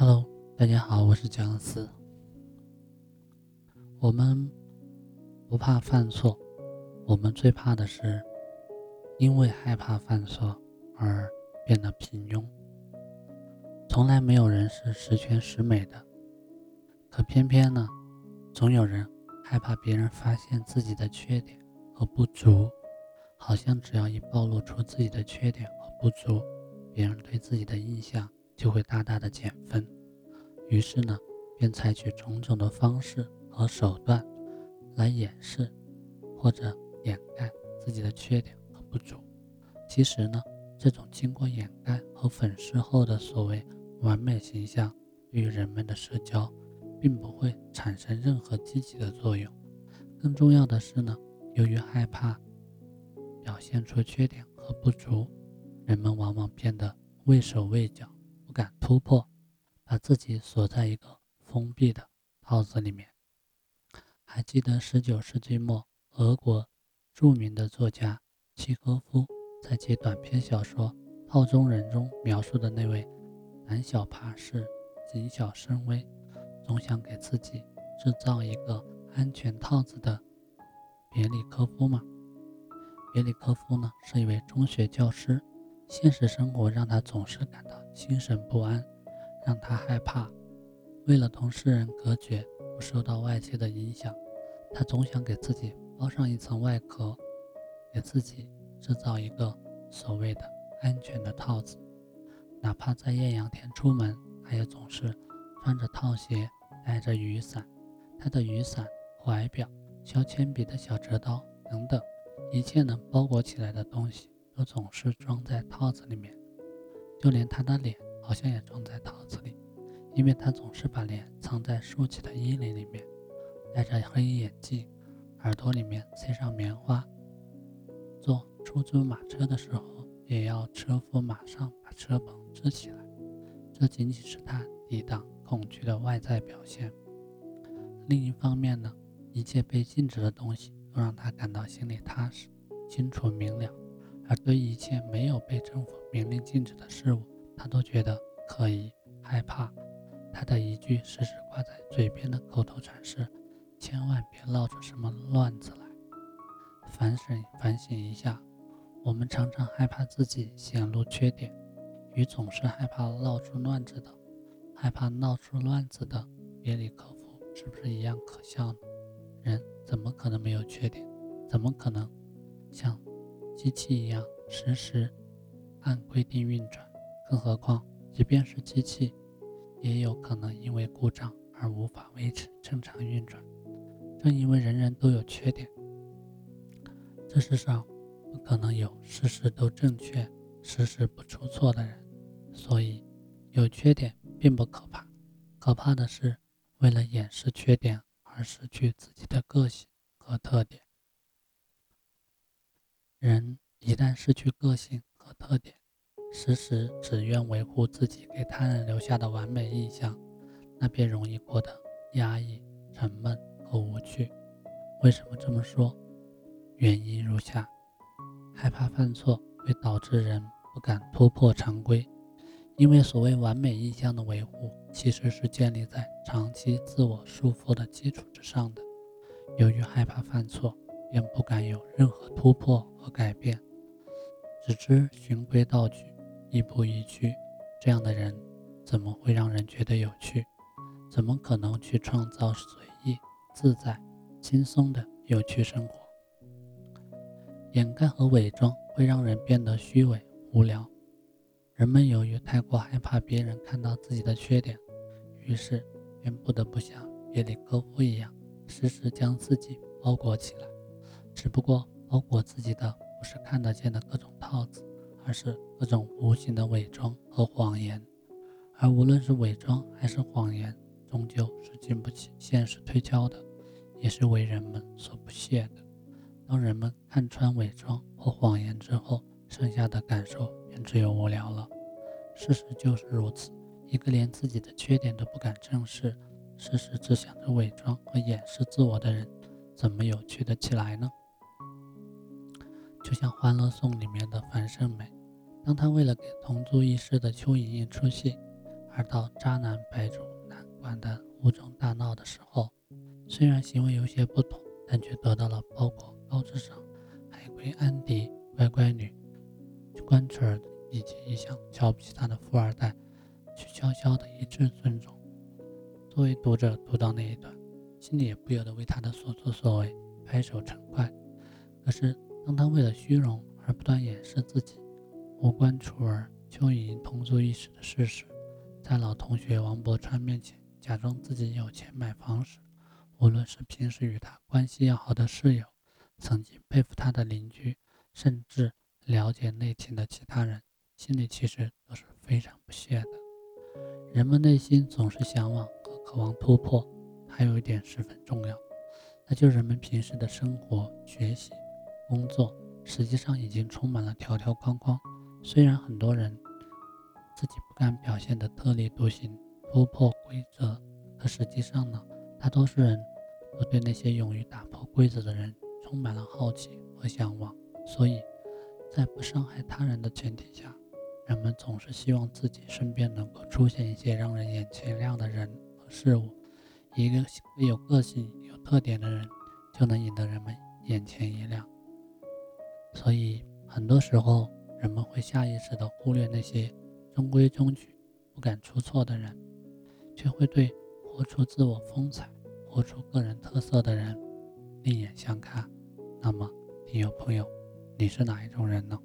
Hello，大家好，我是姜思。我们不怕犯错，我们最怕的是因为害怕犯错而变得平庸。从来没有人是十全十美的，可偏偏呢，总有人害怕别人发现自己的缺点和不足，好像只要一暴露出自己的缺点和不足，别人对自己的印象。就会大大的减分，于是呢，便采取种种的方式和手段来掩饰或者掩盖自己的缺点和不足。其实呢，这种经过掩盖和粉饰后的所谓完美形象，对于人们的社交，并不会产生任何积极的作用。更重要的是呢，由于害怕表现出缺点和不足，人们往往变得畏手畏脚。敢突破，把自己锁在一个封闭的套子里面。还记得十九世纪末，俄国著名的作家契诃夫在其短篇小说《套中人》中描述的那位胆小怕事、谨小慎微、总想给自己制造一个安全套子的别里科夫吗？别里科夫呢，是一位中学教师。现实生活让他总是感到心神不安，让他害怕。为了同世人隔绝，不受到外界的影响，他总想给自己包上一层外壳，给自己制造一个所谓的安全的套子。哪怕在艳阳天出门，他也总是穿着套鞋，带着雨伞。他的雨伞、怀表、削铅笔的小折刀等等，一切能包裹起来的东西。都总是装在套子里面，就连他的脸好像也装在桃子里，因为他总是把脸藏在竖起的衣领里面，戴着黑眼镜，耳朵里面塞上棉花。坐出租马车的时候，也要车夫马上把车棚支起来，这仅仅是他抵挡恐惧的外在表现。另一方面呢，一切被禁止的东西都让他感到心里踏实、清楚明了。而对一切没有被征服明令禁止的事物，他都觉得可疑、害怕。他的一句时时挂在嘴边的口头禅是：“千万别闹出什么乱子来。”反省反省一下，我们常常害怕自己显露缺点，与总是害怕闹出乱子的、害怕闹出乱子的别里科夫是不是一样可笑呢？人怎么可能没有缺点？怎么可能像？机器一样实时按规定运转，更何况，即便是机器，也有可能因为故障而无法维持正常运转。正因为人人都有缺点，这世上不可能有事事都正确、事事不出错的人，所以有缺点并不可怕，可怕的是为了掩饰缺点而失去自己的个性和特点。人一旦失去个性和特点，时时只愿维护自己给他人留下的完美印象，那便容易过得压抑、沉闷和无趣。为什么这么说？原因如下：害怕犯错会导致人不敢突破常规，因为所谓完美印象的维护，其实是建立在长期自我束缚的基础之上的。由于害怕犯错，便不敢有任何突破和改变，只知循规蹈矩，亦步亦趋。这样的人怎么会让人觉得有趣？怎么可能去创造随意、自在、轻松的有趣生活？掩盖和伪装会让人变得虚伪、无聊。人们由于太过害怕别人看到自己的缺点，于是便不得不像别里科夫一样，时时将自己包裹起来。只不过包裹自己的不是看得见的各种套子，而是各种无形的伪装和谎言。而无论是伪装还是谎言，终究是经不起现实推敲的，也是为人们所不屑的。当人们看穿伪装或谎言之后，剩下的感受便只有无聊了。事实就是如此，一个连自己的缺点都不敢正视，时时只想着伪装和掩饰自我的人，怎么有趣的起来呢？就像《欢乐颂》里面的樊胜美，当她为了给同住一室的邱莹莹出戏，而到渣男白主男管的屋中大闹的时候，虽然行为有些不妥，但却得到了包括高智商、海归安迪、乖乖女、关楚儿以及一向瞧不起她的富二代曲筱绡的一致尊重。作为读者读到那一段，心里也不由得为她的所作所为拍手称快。可是，当他为了虚荣而不断掩饰自己无关楚儿、邱莹莹同住一室的事实，在老同学王伯川面前假装自己有钱买房时，无论是平时与他关系要好的室友，曾经佩服他的邻居，甚至了解内情的其他人，心里其实都是非常不屑的。人们内心总是向往和。渴望突破，还有一点十分重要，那就是人们平时的生活、学习、工作，实际上已经充满了条条框框。虽然很多人自己不敢表现的特立独行、突破规则，可实际上呢，大多数人都对那些勇于打破规则的人充满了好奇和向往。所以，在不伤害他人的前提下，人们总是希望自己身边能够出现一些让人眼前亮的人和。事物，一个有个性、有特点的人，就能引得人们眼前一亮。所以，很多时候人们会下意识地忽略那些中规中矩、不敢出错的人，却会对活出自我风采、活出个人特色的人另眼相看。那么，你有朋友，你是哪一种人呢？